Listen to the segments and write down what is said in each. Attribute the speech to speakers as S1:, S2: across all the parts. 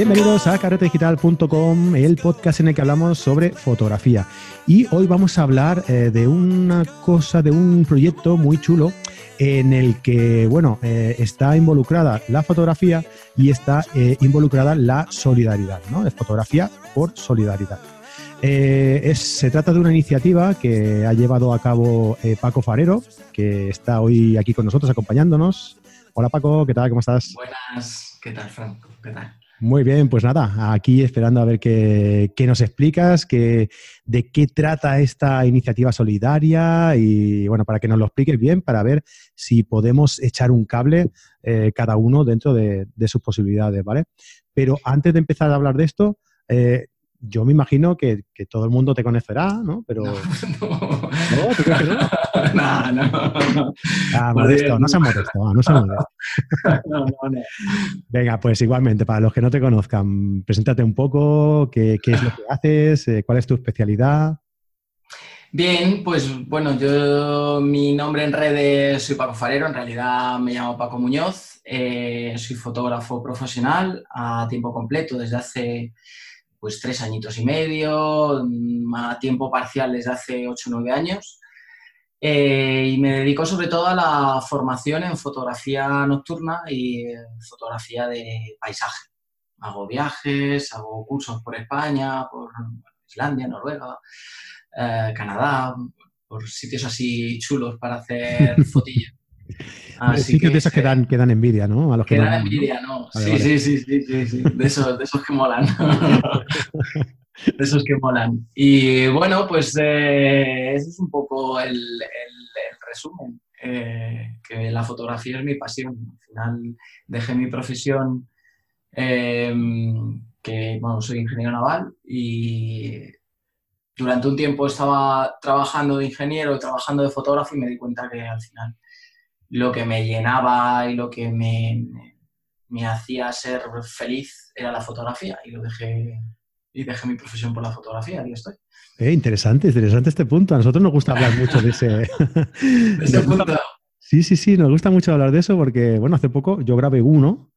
S1: Bienvenidos a carretedigital.com, el podcast en el que hablamos sobre fotografía. Y hoy vamos a hablar eh, de una cosa, de un proyecto muy chulo en el que, bueno, eh, está involucrada la fotografía y está eh, involucrada la solidaridad, ¿no? Es fotografía por solidaridad. se trata de una iniciativa que ha llevado a cabo Paco Farero, que está hoy aquí con nosotros acompañándonos. Hola Paco, ¿qué tal? ¿Cómo estás?
S2: Buenas, ¿qué tal Franco? ¿Qué tal?
S1: Muy bien, pues nada, aquí esperando a ver qué, nos explicas, de qué trata esta iniciativa solidaria y bueno, para que nos lo expliques bien, para ver si podemos echar un cable eh, cada uno dentro de, de, sus posibilidades, ¿vale? Pero antes de empezar a hablar de esto, eh, yo me imagino que, todo el mundo te conocerá, ¿no? Pero. No, ¿No? ¿Tú crees que no?
S2: No, no.
S1: Ah, modesto, no se modesto, no se modesto. No, no, no. Venga, pues igualmente, para los que no te conozcan, preséntate un poco, qué, es lo que haces, eh, cuál es tu especialidad.
S2: Bien, pues bueno, yo mi nombre en redes soy Paco Farero, en realidad me llamo Paco Muñoz, eh, soy fotógrafo profesional a tiempo completo desde hace pues tres añitos y medio, mm, a tiempo parcial desde hace ocho o nueve años. Eh, y me dedico sobre todo a la formación en fotografía nocturna y fotografía de paisaje. Hago viajes, hago cursos por España, por Islandia, Noruega, eh, Canadá, por sitios así chulos para hacer fotillas.
S1: Así sitios que, de esos que dan, que dan envidia, ¿no?
S2: A los que, dan envidia, ¿no? sí, sí, sí, sí, sí, sí, De, esos, de esos que molan. de esos que molan. Y bueno, pues eh, ese es un poco el, el, resumen. Eh, que la fotografía es mi pasión. Al final dejé mi profesión, eh, que bueno, soy ingeniero naval y durante un tiempo estaba trabajando de ingeniero, trabajando de fotógrafo y me di cuenta que al final lo que me llenaba y lo que me, me, hacía ser feliz era la fotografía y lo dejé y dejé mi profesión por la fotografía, y estoy.
S1: Eh, interesante, interesante este punto. A nosotros nos gusta hablar mucho de ese,
S2: de ese punto.
S1: Sí, sí, sí, nos gusta mucho hablar de eso porque, bueno, hace poco yo grabé uno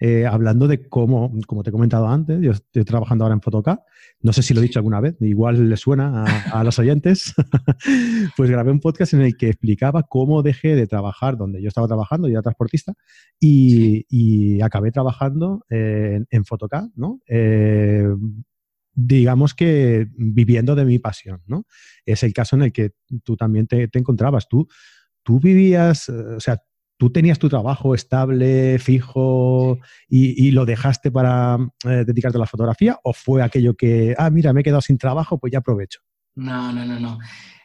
S1: eh, hablando de cómo, como te he comentado antes, yo estoy trabajando ahora en Photocap, no sé si lo he dicho alguna vez, igual le suena a, los oyentes, pues grabé un podcast en el que explicaba cómo dejé de trabajar donde yo estaba trabajando, yo era transportista, y, acabé trabajando en, en ¿no? Eh, digamos que viviendo de mi pasión, ¿no? Es el caso en el que tú también te, te encontrabas. Tú, tú vivías, eh, o sea, ¿Tú tenías tu trabajo estable, fijo y, lo dejaste para eh, dedicarte a la fotografía? ¿O fue aquello que, ah, mira, me he quedado sin trabajo, pues ya aprovecho?
S2: No, no, no, no.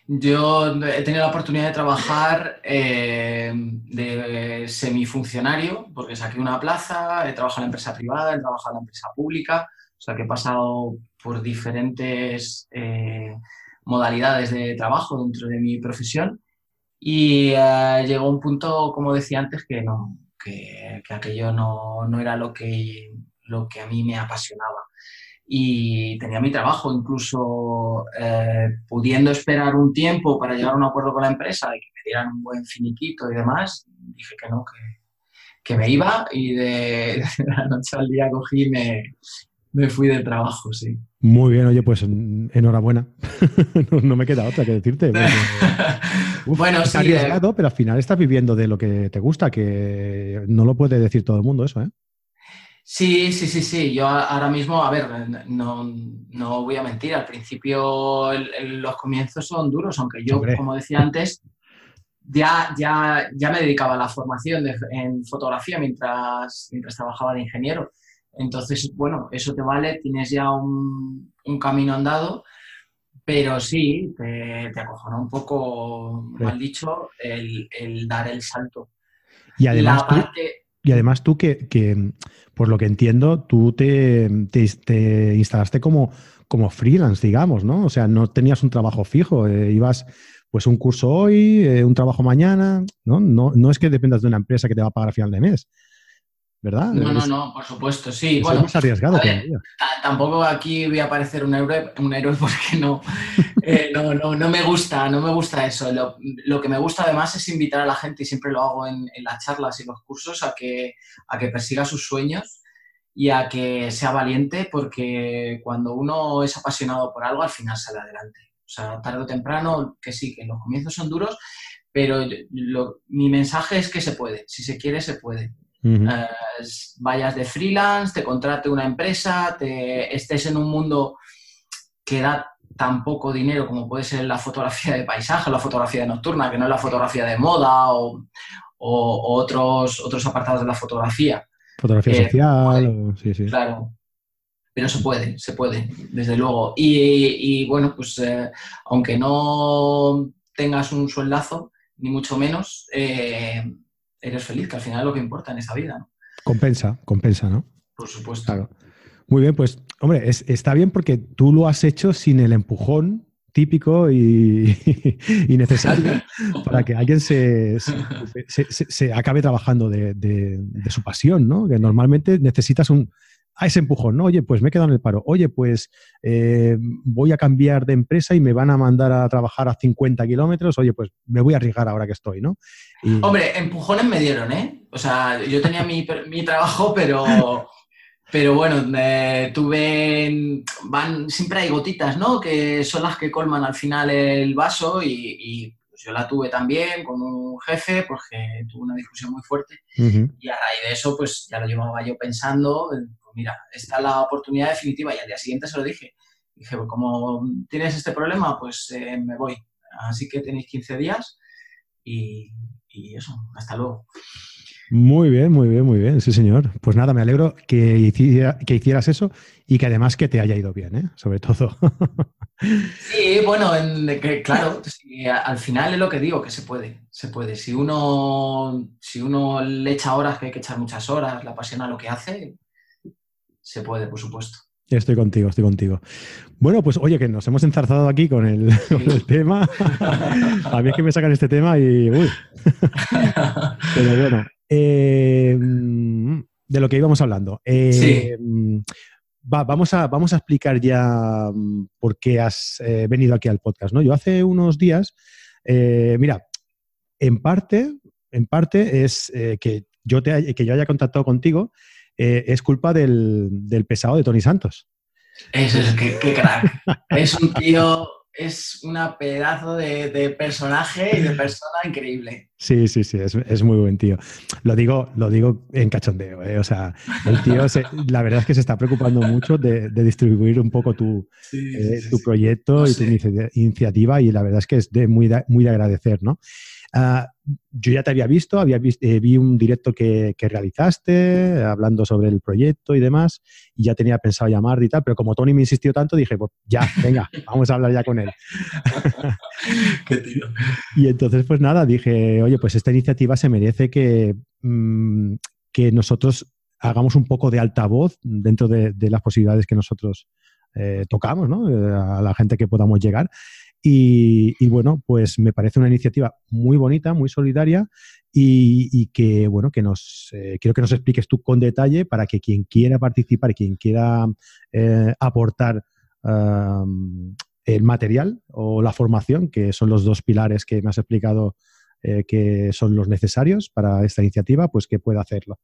S2: Yo he tenido la oportunidad de trabajar eh, de semifuncionario, porque saqué una plaza, he trabajado en la empresa privada, he trabajado en la empresa pública, o sea que he pasado por diferentes eh, modalidades de trabajo dentro de mi profesión y uh, llegó un punto, como decía antes, que no, que, que aquello no, no, era lo que, lo que a mí me apasionaba. Y tenía mi trabajo, incluso eh, pudiendo esperar un tiempo para llegar a un acuerdo con la empresa y que me dieran un buen finiquito y demás, dije que no, que, que me iba y de, de, la noche al día cogí y me, me fui del trabajo, sí.
S1: Muy bien, oye, pues enhorabuena. no, me queda otra que decirte. bueno, sí. Eh. arriesgado, pero al final estás viviendo de lo que te gusta, que no lo puede decir todo el mundo eso, ¿eh?
S2: Sí, sí, sí, sí. Yo ahora mismo, a ver, no, no voy a mentir, al principio los comienzos son duros, aunque yo, como decía antes, ya, ya, ya me dedicaba a la formación en fotografía mientras, mientras trabajaba de ingeniero. Entonces, bueno, eso te vale, tienes ya un, camino andado, pero sí, te, te acojona un poco, mal dicho, el, dar el salto.
S1: Y además, tú, y además tú que, por lo que entiendo, tú te, te, instalaste como, como freelance, digamos, ¿no? O sea, no tenías un trabajo fijo, eh, ibas pues un curso hoy, eh, un trabajo mañana, ¿no? ¿no? No es que dependas de una empresa que te va a pagar a final de mes. ¿Verdad?
S2: No, no, no, por supuesto, sí.
S1: bueno, más arriesgado
S2: Tampoco aquí voy a parecer un héroe, un héroe porque no, eh, no, no, no, me gusta, no me gusta eso. Lo, lo, que me gusta además es invitar a la gente, y siempre lo hago en, en, las charlas y los cursos, a que, a que persiga sus sueños y a que sea valiente porque cuando uno es apasionado por algo, al final sale adelante. O sea, tarde o temprano, que sí, que los comienzos son duros, pero mi mensaje es que se puede. Si se quiere, se puede. Eh, vayas de freelance, te contrate una empresa, te estés en un mundo que da tan poco dinero como puede ser la fotografía de paisaje, la fotografía de nocturna, que no es la fotografía de moda o, otros, otros apartados de la fotografía.
S1: Fotografía eh, social, sí, sí.
S2: Claro. Pero se puede, se puede, desde luego. Y, bueno, pues eh, aunque no tengas un sueldazo, ni mucho menos, eh, eres feliz, que al final es lo que importa en esta vida. ¿no?
S1: Compensa, compensa, ¿no?
S2: Por supuesto.
S1: Muy bien, pues, hombre, está bien porque tú lo has hecho sin el empujón típico y, necesario para que alguien se, se, acabe trabajando de, su pasión, ¿no? Que normalmente necesitas un, a ese empujón, ¿no? Oye, pues me he quedado en el paro. Oye, pues eh, voy a cambiar de empresa y me van a mandar a trabajar a 50 kilómetros. Oye, pues me voy a arriesgar ahora que estoy, ¿no?
S2: Hombre, empujones me dieron, ¿eh? O sea, yo tenía mi, mi trabajo, pero pero bueno, tuve, van, siempre hay gotitas, ¿no? Que son las que colman al final el vaso y, pues yo la tuve también con un jefe, porque tuve una discusión muy fuerte y a raíz de eso, pues ya lo llevaba yo pensando, mira, esta es la oportunidad definitiva y al día siguiente se lo dije. Dije, pues como tienes este problema, pues eh, me voy. Así que tenéis 15 días y, y eso, hasta luego.
S1: Muy bien, muy bien, muy bien, sí señor. Pues nada, me alegro que, que hicieras eso y que además que te haya ido bien, ¿eh? sobre todo.
S2: sí, bueno, claro, al final es lo que digo, que se puede, se puede. Si uno, si uno le echa horas, que hay que echar muchas horas, le apasiona lo que hace, se puede, por supuesto.
S1: Estoy contigo, estoy contigo. Bueno, pues oye, que nos hemos enzarzado aquí con el, tema. A mí es que me sacan este tema y. Uy. Pero bueno, eh, de lo que íbamos hablando. Eh, vamos, a, vamos a explicar ya mm, por qué has eh, venido aquí al podcast. ¿no? Yo hace unos días, mira, en parte, en parte es que, yo te, que yo haya contactado contigo, es culpa del, pesado de Tony Santos.
S2: Eso es, que crack. es un tío es una pedazo de, personaje y de persona increíble.
S1: Sí, sí, sí, es, muy buen tío. Lo digo, lo digo en cachondeo, ¿eh? o sea, el tío, la verdad es que se está preocupando mucho de, distribuir un poco tu, eh, tu proyecto y tu iniciativa y la verdad es que es de muy, muy de agradecer, ¿no? Ah, yo ya te había visto, había eh, vi un directo que, realizaste hablando sobre el proyecto y demás, y ya tenía pensado llamar y tal, pero como Tony me insistió tanto, dije, pues ya, venga, vamos a hablar ya con él.
S2: Qué tío.
S1: Y entonces, pues nada, dije, oye, pues esta iniciativa se merece que, mm, que nosotros hagamos un poco de altavoz dentro de, las posibilidades que nosotros eh, tocamos, ¿no? Eh, a la gente que podamos llegar. Y, bueno, pues me parece una iniciativa muy bonita, muy solidaria y, que, bueno, que nos, eh, quiero que nos expliques tú con detalle para que quien quiera participar, quien quiera aportar el material o la formación, que son los dos pilares que me has explicado eh, que son los necesarios para esta iniciativa, pues que pueda hacerlo.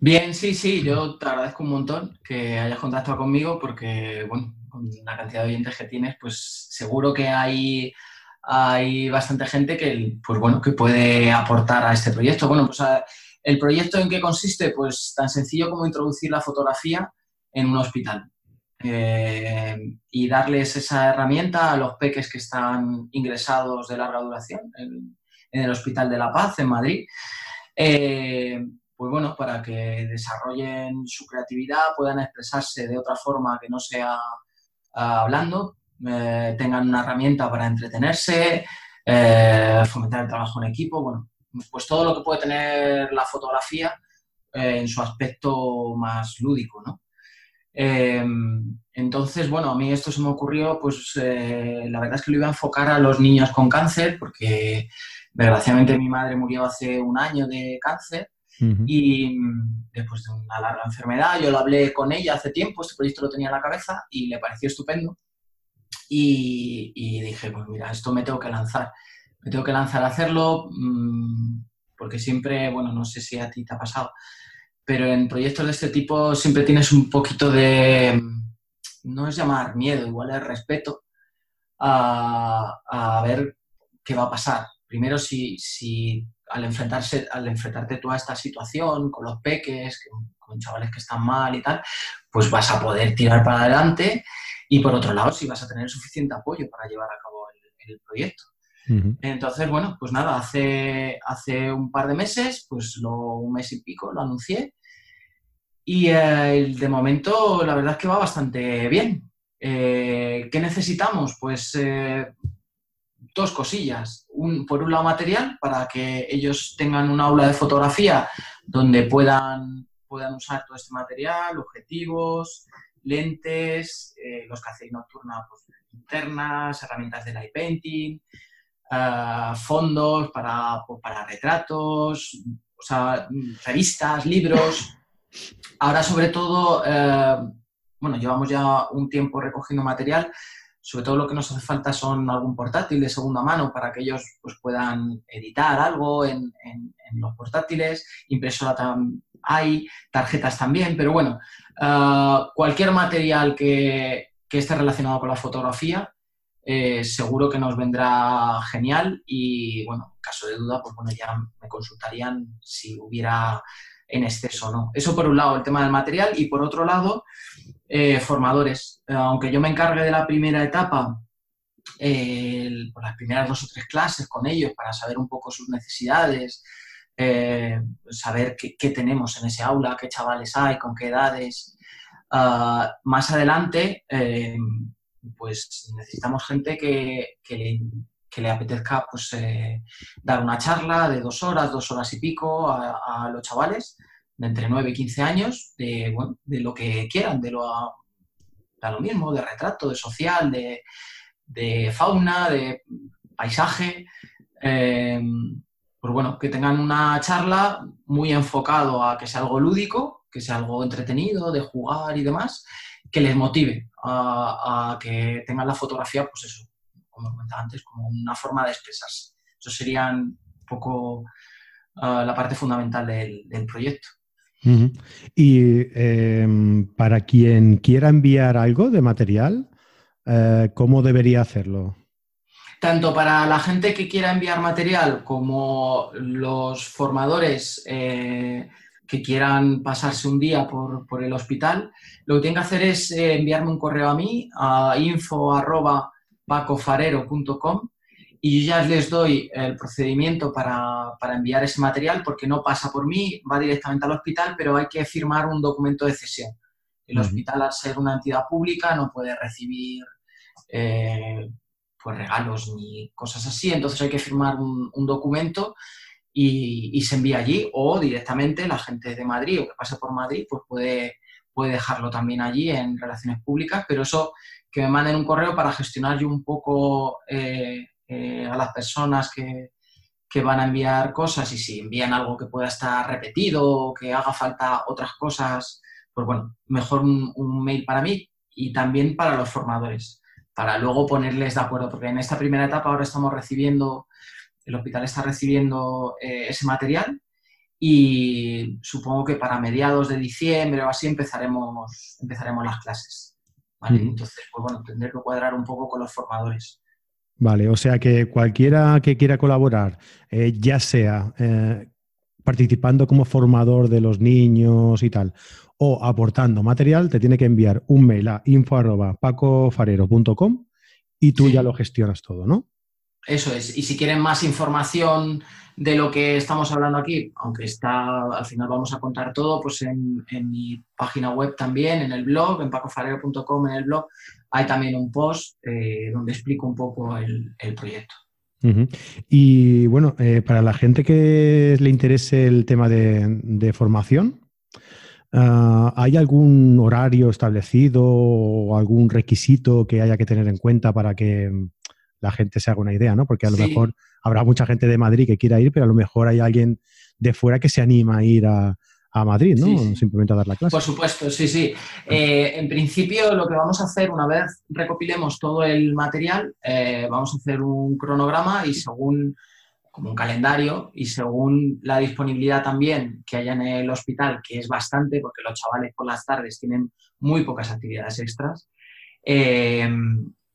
S2: Bien, sí, sí, yo te agradezco un montón que hayas contactado conmigo porque, bueno, con la cantidad de oyentes que tienes, pues seguro que hay, hay bastante gente que, pues bueno, que puede aportar a este proyecto. Bueno, pues el proyecto en qué consiste, pues tan sencillo como introducir la fotografía en un hospital. Eh, y darles esa herramienta a los peques que están ingresados de larga duración en, el Hospital de la Paz, en Madrid. Eh, pues bueno, para que desarrollen su creatividad, puedan expresarse de otra forma que no sea hablando, eh, tengan una herramienta para entretenerse, fomentar el trabajo en equipo, bueno, pues todo lo que puede tener la fotografía en su aspecto más lúdico, ¿no? Entonces, bueno, a mí esto se me ocurrió, pues la verdad es que lo iba a enfocar a los niños con cáncer, porque desgraciadamente mi madre murió hace un año de cáncer y mm, después de una larga enfermedad, yo lo hablé con ella hace tiempo, este proyecto lo tenía en la cabeza y le pareció estupendo. Y, dije, pues mira, esto me tengo que lanzar. Me tengo que lanzar a hacerlo mm, porque siempre, bueno, no sé si a ti te ha pasado, pero en proyectos de este tipo siempre tienes un poquito de, no es llamar miedo, igual es respeto a, ver qué va a pasar. Primero, si, si al, enfrentarse, al enfrentarte tú a esta situación con los peques, con chavales que están mal y tal, pues vas a poder tirar para adelante y por otro lado, si vas a tener suficiente apoyo para llevar a cabo el, proyecto. Entonces, bueno, pues nada, hace, hace un par de meses, pues lo, un mes y pico, lo anuncié. Y eh, de momento, la verdad es que va bastante bien. Eh, ¿Qué necesitamos? Pues eh, dos cosillas. Por un lado, material, para que ellos tengan un aula de fotografía donde puedan, puedan usar todo este material, objetivos, lentes, eh, los que hacéis nocturna, pues, internas, herramientas de light painting, ah, fondos para, pues, para retratos, revistas, libros. Ahora, sobre todo, eh, bueno, llevamos ya un tiempo recogiendo material. Sobre todo lo que nos hace falta son algún portátil de segunda mano para que ellos pues, puedan editar algo en, los portátiles, impresora también hay, tarjetas también, pero bueno, eh, cualquier material que, esté relacionado con la fotografía, eh, seguro que nos vendrá genial y, bueno, en caso de duda, pues bueno, ya me consultarían si hubiera en exceso no. Eso por un lado, el tema del material y por otro lado, eh, formadores. aunque yo me encargue de la primera etapa, por las primeras dos o tres clases con ellos para saber un poco sus necesidades, eh, saber qué, tenemos en ese aula, qué chavales hay, con qué edades. Ah, más adelante, eh, pues necesitamos gente que, le, apetezca pues, eh, dar una charla de dos horas, dos horas y pico a, los chavales de entre 9 y 15 años de, de lo que quieran, de lo, de lo mismo, de retrato, de social, de, de fauna, de paisaje. Pues bueno, que tengan una charla muy enfocado a que sea algo lúdico, que sea algo entretenido, de jugar y demás, que les motive a, que tengan la fotografía, pues eso, como comentaba antes, como una forma de expresarse. Eso sería un poco ah, la parte fundamental del, proyecto.
S1: Y em, para quien quiera enviar algo de material, eh, ¿cómo debería hacerlo?
S2: tanto para la gente que quiera enviar material como los formadores eh, que quieran pasarse un día por, el hospital, lo que tienen que hacer es eh, enviarme un correo a mí, a info.pacofarero.com y yo ya les doy el procedimiento para, enviar ese material porque no pasa por mí, va directamente al hospital, pero hay que firmar un documento de cesión. El hospital, al ser una entidad pública, no puede recibir eh, pues regalos ni cosas así, entonces hay que firmar un, documento y, se envía allí o directamente la gente de Madrid o que pase por Madrid pues puede, puede dejarlo también allí en relaciones públicas, pero eso que me manden un correo para gestionar yo un poco eh, eh, a las personas que, van a enviar cosas y si envían algo que pueda estar repetido o que haga falta otras cosas, pues bueno, mejor un mail para mí y también para los formadores para luego ponerles de acuerdo, porque en esta primera etapa ahora estamos recibiendo, el hospital está recibiendo eh, ese material y supongo que para mediados de diciembre o así empezaremos, empezaremos las clases. Entonces, pues bueno, tendré que cuadrar un poco con los formadores.
S1: Vale, o sea que cualquiera que quiera colaborar, eh, ya sea eh, participando como formador de los niños y tal, o aportando material, te tiene que enviar un mail a info.pacofarero.com y tú ya lo gestionas todo, ¿no?
S2: Eso es. Y si quieren más información de lo que estamos hablando aquí, aunque está, al final vamos a contar todo, pues en, mi página web también, en el blog, en pacofarero.com, en el blog, hay también un post eh, donde explico un poco el, proyecto.
S1: Y bueno, eh, para la gente que le interese el tema de formación, Ah, ¿Hay algún horario establecido o algún requisito que haya que tener en cuenta para que la gente se haga una idea? ¿no? Porque a lo mejor habrá mucha gente de Madrid que quiera ir, pero a lo mejor hay alguien de fuera que se anima a ir a, Madrid, ¿no? Simplemente a dar la clase.
S2: Por supuesto, sí, sí. Eh, en principio, lo que vamos a hacer, una vez recopilemos todo el material, eh, vamos a hacer un cronograma y según como un calendario y según la disponibilidad también que haya en el hospital, que es bastante, porque los chavales por las tardes tienen muy pocas actividades extras, eh,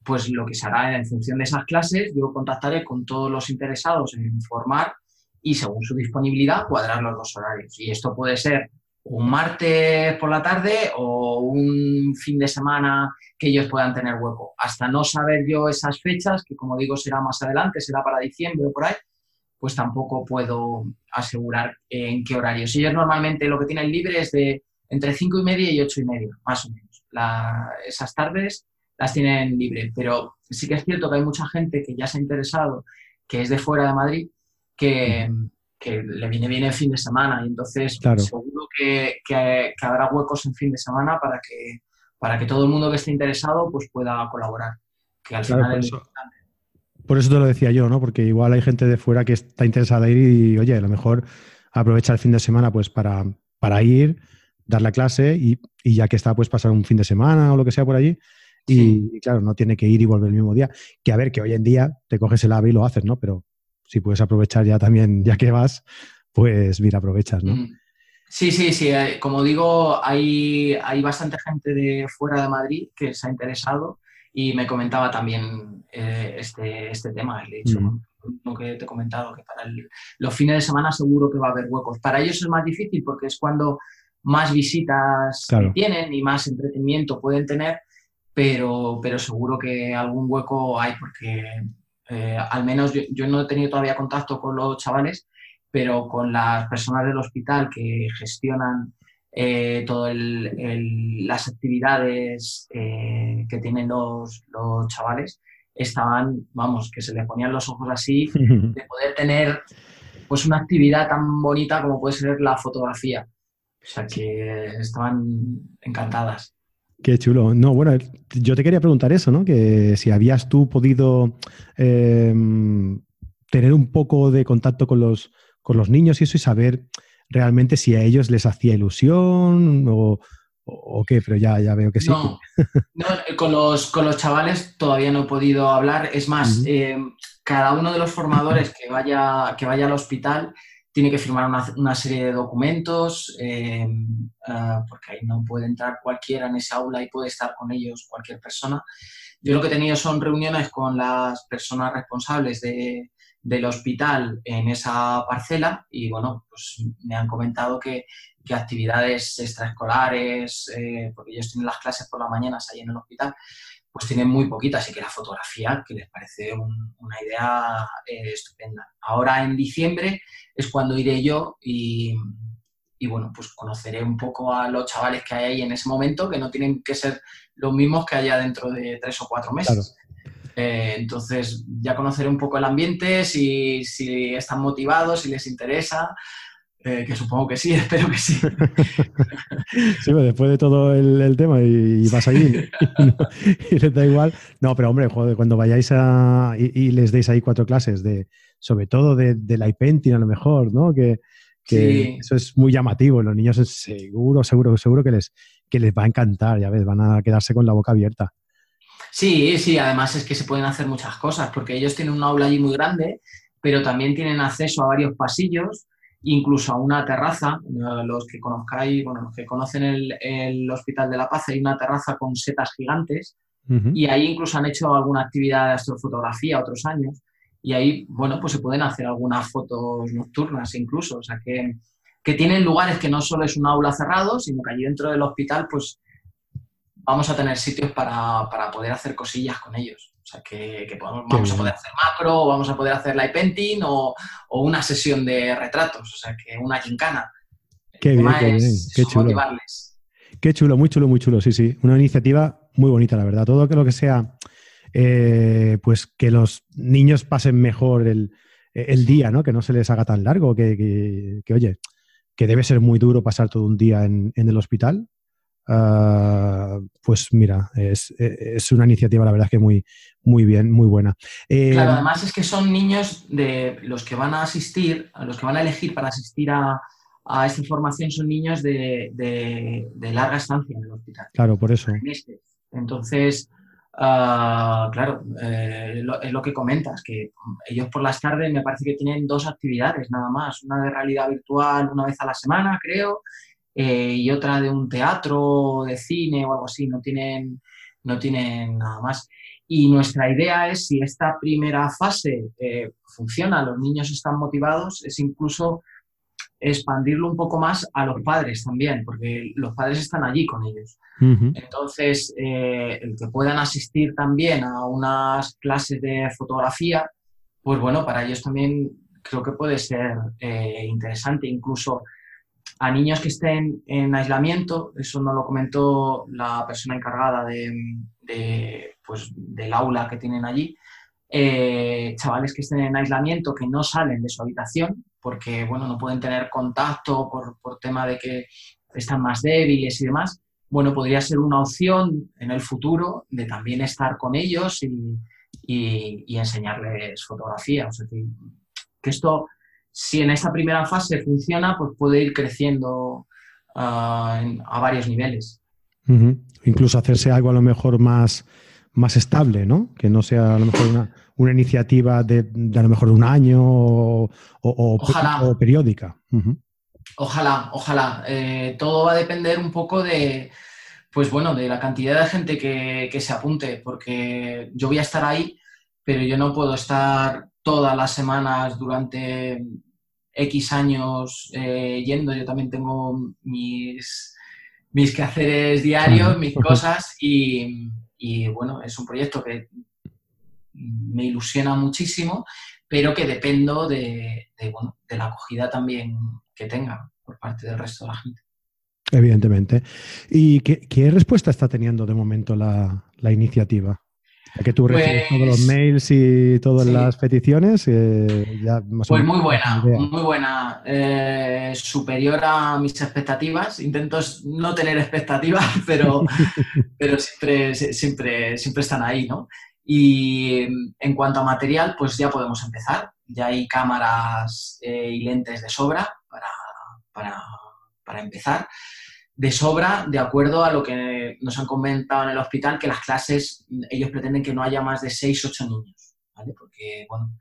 S2: pues lo que se hará en función de esas clases, yo contactaré con todos los interesados en formar y según su disponibilidad cuadrar los dos horarios. Y esto puede ser un martes por la tarde o un fin de semana que ellos puedan tener hueco. Hasta no saber yo esas fechas, que como digo será más adelante, será para diciembre o por ahí, pues tampoco puedo asegurar en qué horarios. Ellos normalmente lo que tienen libre es de entre cinco y media y ocho y media, más o menos. esas tardes las tienen libre, pero sí que es cierto que hay mucha gente que ya se ha interesado, que es de fuera de Madrid, que, le viene bien el fin de semana y entonces seguro que, habrá huecos en fin de semana para que, para que todo el mundo que esté interesado pues pueda colaborar. Que al final
S1: por eso te lo decía yo, ¿no? Porque igual hay gente de fuera que está interesada en ir y, oye, a lo mejor aprovecha el fin de semana pues para, para ir, dar la clase y, y, ya que está, pues pasar un fin de semana o lo que sea por allí. Y, claro, no tiene que ir y volver el mismo día. Que a ver, que hoy en día te coges el ave y lo haces, ¿no? Pero si puedes aprovechar ya también, ya que vas, pues mira, aprovechas, ¿no? Mm.
S2: Sí, sí, sí. Eh, como digo, hay, hay bastante gente de fuera de Madrid que se ha interesado y me comentaba también eh, este, este tema. Le he dicho, mm. lo que te he comentado, que para los fines de semana seguro que va a haber huecos. Para ellos es más difícil porque es cuando más visitas tienen y más entretenimiento pueden tener, pero, pero seguro que algún hueco hay porque eh, al menos yo, no he tenido todavía contacto con los chavales, pero con las personas del hospital que gestionan eh, todas las actividades eh, que tienen los, los, chavales, estaban, vamos, que se les ponían los ojos así de poder tener pues una actividad tan bonita como puede ser la fotografía. O sea que estaban encantadas.
S1: Qué chulo. No, bueno, yo te quería preguntar eso, ¿no? Que si habías tú podido em, tener un poco de contacto con los, con los niños y eso y saber realmente si a ellos les hacía ilusión o, qué, pero ya, ya veo que sí.
S2: No, con, los, con los chavales todavía no he podido hablar. Es más, em, cada uno de los formadores que vaya, que vaya al hospital tiene que firmar una, serie de documentos, eh, ah, porque ahí no puede entrar cualquiera en esa aula y puede estar con ellos cualquier persona. Yo lo que he tenido son reuniones con las personas responsables del hospital en esa parcela y bueno, pues me han comentado que, actividades extraescolares, eh, porque ellos tienen las clases por las mañanas ahí en el hospital, pues tienen muy poquitas y que la fotografía, que les parece una idea eh, estupenda. Ahora en diciembre es cuando iré yo y, bueno, pues conoceré un poco a los chavales que hay ahí en ese momento, que no tienen que ser los mismos que haya dentro de tres o cuatro meses. Eh, entonces ya conoceré un poco el ambiente, si, si están motivados, si les interesa. Eh, que supongo que sí, espero que sí.
S1: sí, pues después de todo el, tema y, vas ahí y, les da igual. No, pero hombre, joder, cuando vayáis a, y, les deis ahí cuatro clases de, sobre todo de, de la IPentin a lo mejor, ¿no? Que, eso es muy llamativo. Los niños seguro, seguro, seguro que les, que les va a encantar, ya ves, van a quedarse con la boca abierta.
S2: Sí, sí, además es que se pueden hacer muchas cosas, porque ellos tienen un aula allí muy grande, pero también tienen acceso a varios pasillos incluso a una terraza. Los que conozcáis, bueno, los que conocen el, Hospital de la Paz, hay una terraza con setas gigantes y ahí incluso han hecho alguna actividad de astrofotografía otros años y ahí, bueno, pues se pueden hacer algunas fotos nocturnas incluso, o sea que, que tienen lugares que no solo es un aula cerrado, sino que allí dentro del hospital, pues vamos a tener sitios para, para poder hacer cosillas con ellos. O sea, que, vamos a poder hacer macro, o vamos a poder hacer light painting o, una sesión de retratos, o sea, que una gincana.
S1: Qué bien, qué bien. Qué chulo. Qué chulo, muy chulo, muy chulo, sí, sí. Una iniciativa muy bonita, la verdad. Todo lo que sea, eh, pues que los niños pasen mejor el, día, ¿no? Que no se les haga tan largo, que, oye, que debe ser muy duro pasar todo un día en, en el hospital, Ah, pues mira, es, una iniciativa, la verdad, que muy, muy bien, muy buena.
S2: Eh, claro, además es que son niños de los que van a asistir, a los que van a elegir para asistir a, esta formación, son niños de, larga estancia en el hospital.
S1: Claro, por eso.
S2: Entonces, Ah, claro, eh, es lo que comentas, que ellos por las tardes me parece que tienen dos actividades nada más, una de realidad virtual una vez a la semana, creo, eh, y otra de un teatro, de cine o algo así, no tienen, no tienen nada más. Y nuestra idea es, si esta primera fase eh, funciona, los niños están motivados, es incluso expandirlo un poco más a los padres también, porque los padres están allí con ellos. Entonces, eh, el que puedan asistir también a unas clases de fotografía, pues bueno, para ellos también creo que puede ser eh, interesante, incluso a niños que estén en aislamiento, eso nos lo comentó la persona encargada de, pues, del aula que tienen allí, eh, chavales que estén en aislamiento, que no salen de su habitación, porque bueno, no pueden tener contacto por, por tema de que están más débiles y demás, bueno, podría ser una opción en el futuro de también estar con ellos y, y, enseñarles fotografía. O sea, que, que, esto, si en esta primera fase funciona, pues puede ir creciendo uh, a varios niveles.
S1: Incluso hacerse algo a lo mejor más, más estable, ¿no? Que no sea a lo mejor una, una iniciativa de, a lo mejor un año o, o, periódica.
S2: Ojalá, ojalá. Eh, todo va a depender un poco de, pues bueno, de la cantidad de gente que, se apunte, porque yo voy a estar ahí, pero yo no puedo estar todas las semanas durante X años eh, yendo. Yo también tengo mis, mis quehaceres diarios, mis cosas y, y bueno, es un proyecto que me ilusiona muchísimo, pero que dependo de, la acogida también que tenga por parte del resto de la gente.
S1: Evidentemente. ¿Y qué, respuesta está teniendo de momento la, iniciativa? Que tú recibes todos los pues mails y todas las peticiones, eh,
S2: Pues muy buena, muy buena. Eh, superior a mis expectativas. Intento no tener expectativas, pero, pero siempre, siempre, siempre están ahí, ¿no? Y en cuanto a material, pues ya podemos empezar. Ya hay cámaras eh, y lentes de sobra para, empezar. De sobra, de acuerdo a lo que nos han comentado en el hospital, que las clases, ellos pretenden que no haya más de 6, 8 niños, ¿vale? Porque, bueno,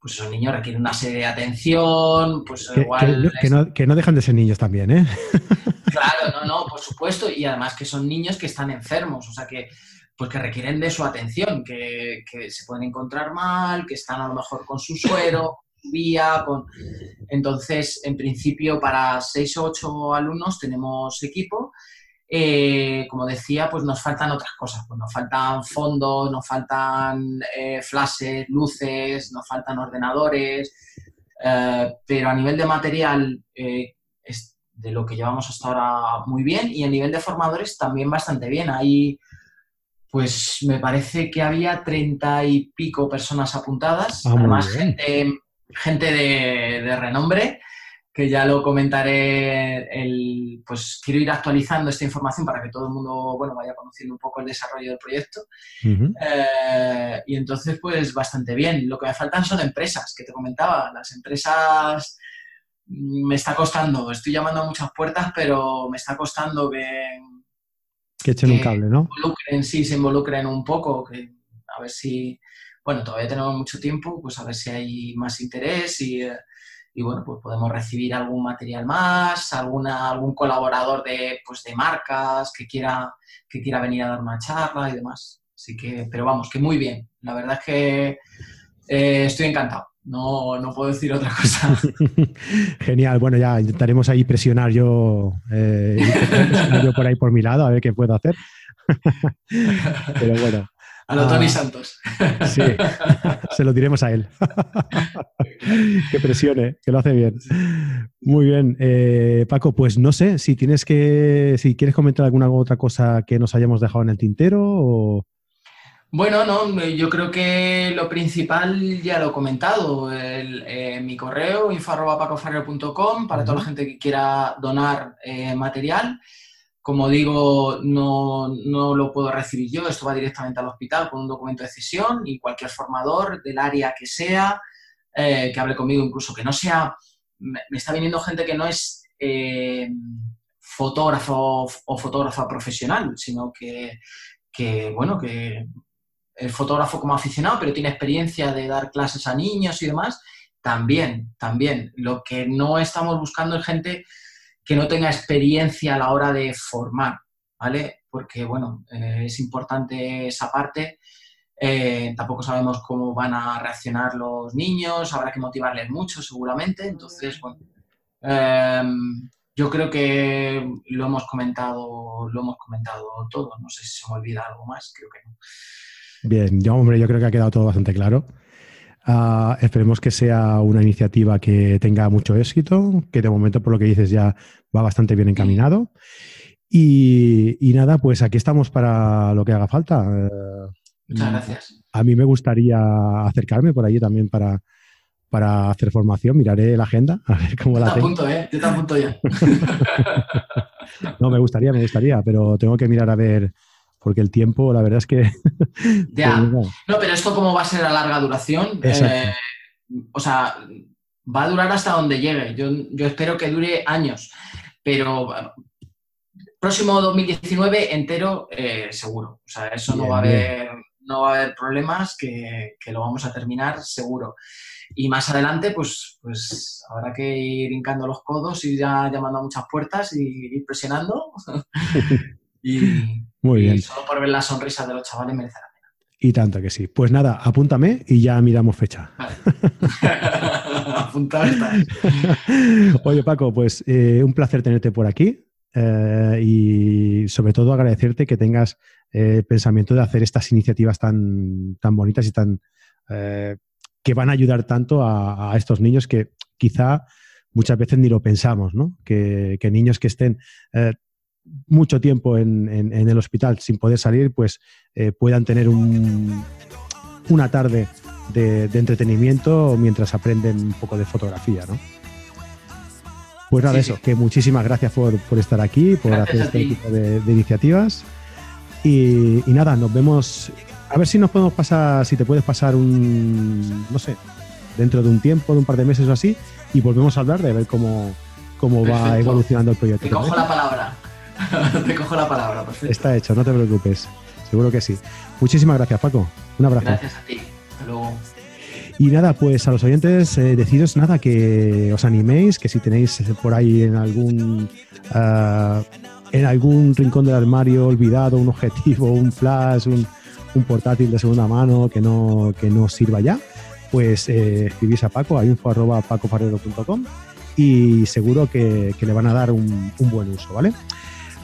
S2: pues esos niños requieren una serie de atención, pues
S1: que, igual... Que, no, que, no, dejan de ser niños también, ¿eh?
S2: Claro, no, no, por supuesto, y además que son niños que están enfermos, o sea que pues que requieren de su atención, que, se pueden encontrar mal, que están a lo mejor con su suero, vía, con... Entonces, en principio, para seis o ocho alumnos tenemos equipo. Eh, como decía, pues nos faltan otras cosas, pues nos faltan fondos, nos faltan eh, flashes, luces, nos faltan ordenadores, eh, pero a nivel de material es de lo que llevamos hasta ahora muy bien y a nivel de formadores también bastante bien. Hay pues me parece que había treinta y pico personas apuntadas, ah, además gente, gente de, renombre, que ya lo comentaré, el, pues quiero ir actualizando esta información para que todo el mundo bueno, vaya conociendo un poco el desarrollo del proyecto. Eh, y entonces, pues bastante bien. Lo que me faltan son empresas, que te comentaba, las empresas mm, me está costando, estoy llamando a muchas puertas, pero me está costando que
S1: que echen un cable, ¿no?
S2: Involucren, sí, se involucren un poco, que a ver si, bueno, todavía tenemos mucho tiempo, pues a ver si hay más interés y, y bueno, pues podemos recibir algún material más, alguna, algún colaborador de, pues de marcas que quiera, que quiera venir a dar una charla y demás. Así que, pero vamos, que muy bien. La verdad es que eh, estoy encantado. No, no puedo decir otra cosa.
S1: Genial. Bueno, ya intentaremos ahí presionar yo, eh, yo por ahí por mi lado a ver qué puedo hacer. Pero bueno.
S2: A lo Tony ah, Santos.
S1: Sí, se lo diremos a él. que presione, que lo hace bien. Muy bien. Eh, Paco, pues no sé si tienes que, si quieres comentar alguna otra cosa que nos hayamos dejado en el tintero o...
S2: Bueno, no, yo creo que lo principal ya lo he comentado. Eh, mi correo, info.pacofarrero.com, para toda la gente que quiera donar eh, material. Como digo, no, lo puedo recibir yo, esto va directamente al hospital con un documento de cesión y cualquier formador del área que sea, eh, que hable conmigo, incluso que no sea, me, está viniendo gente que no es fotógrafo o fotógrafa profesional, sino que, que bueno, que el fotógrafo como aficionado, pero tiene experiencia de dar clases a niños y demás, también, también. Lo que no estamos buscando es gente que no tenga experiencia a la hora de formar, ¿vale? Porque, bueno, eh, es importante esa parte. Eh, tampoco sabemos cómo van a reaccionar los niños, habrá que motivarles mucho seguramente. Entonces, bueno, em, yo creo que lo hemos comentado, lo hemos comentado todo. No sé si se me olvida algo más, creo que no.
S1: Bien, yo, hombre, yo creo que ha quedado todo bastante claro. Ah, esperemos que sea una iniciativa que tenga mucho éxito, que de momento, por lo que dices, ya va bastante bien encaminado. Y, nada, pues aquí estamos para lo que haga falta.
S2: Muchas gracias.
S1: A mí me gustaría acercarme por allí también para, para hacer formación. Miraré la agenda, a ver cómo la tengo.
S2: Apunto, ¿eh? Yo te apunto ya.
S1: no, me gustaría, me gustaría, pero tengo que mirar a ver porque el tiempo, la verdad es que...
S2: ya. No, pero esto cómo va a ser a larga duración. Eh, o sea, va a durar hasta donde llegue. Yo, espero que dure años, pero próximo 2019 entero eh, seguro. O sea, eso no va a haber no va a haber problemas, que, lo vamos a terminar seguro. Y más adelante, pues, pues habrá que ir hincando los codos, y ya llamando a muchas puertas y ir presionando. y,
S1: muy bien.
S2: solo por ver la sonrisa de los chavales merece la pena.
S1: Y tanto que sí. Pues nada, apúntame y ya miramos fecha.
S2: Vale. Apuntar
S1: Oye, Paco, pues eh, un placer tenerte por aquí. Eh, y sobre todo agradecerte que tengas el eh, pensamiento de hacer estas iniciativas tan, tan bonitas y tan que van a ayudar tanto a, estos niños que quizá muchas veces ni lo pensamos, ¿no? Que, que niños que estén mucho tiempo en, el hospital sin poder salir, pues eh, puedan tener una tarde de, entretenimiento mientras aprenden un poco de fotografía, ¿no? Pues nada, eso, que muchísimas gracias por, estar aquí, por hacer este tipo de, iniciativas. Y, nada, nos vemos. A ver si nos podemos pasar, si te puedes pasar un, no sé, dentro de un tiempo, de un par de meses o así, y volvemos a hablar de ver cómo, cómo va evolucionando el proyecto.
S2: Te cojo la palabra. te cojo la palabra, perfecto.
S1: Está hecho, no te preocupes. Seguro que sí. Muchísimas gracias, Paco. Un abrazo.
S2: Gracias a ti. Hasta luego.
S1: Y nada, pues a los oyentes eh, deciros nada que os animéis, que si tenéis por ahí en algún ah, en algún rincón del armario olvidado un objetivo, un flash, un, portátil de segunda mano que no, que no sirva ya, pues eh, escribís a Paco a info arroba y seguro que, le van a dar un, un buen uso, ¿vale?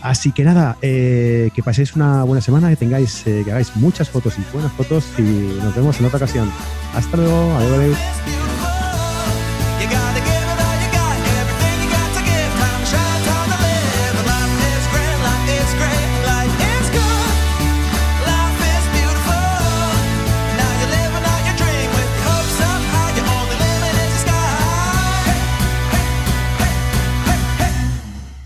S1: Así que nada, eh, que paséis una buena semana, que tengáis, eh, que hagáis muchas fotos y buenas fotos y nos vemos en otra ocasión. Hasta luego, adiós.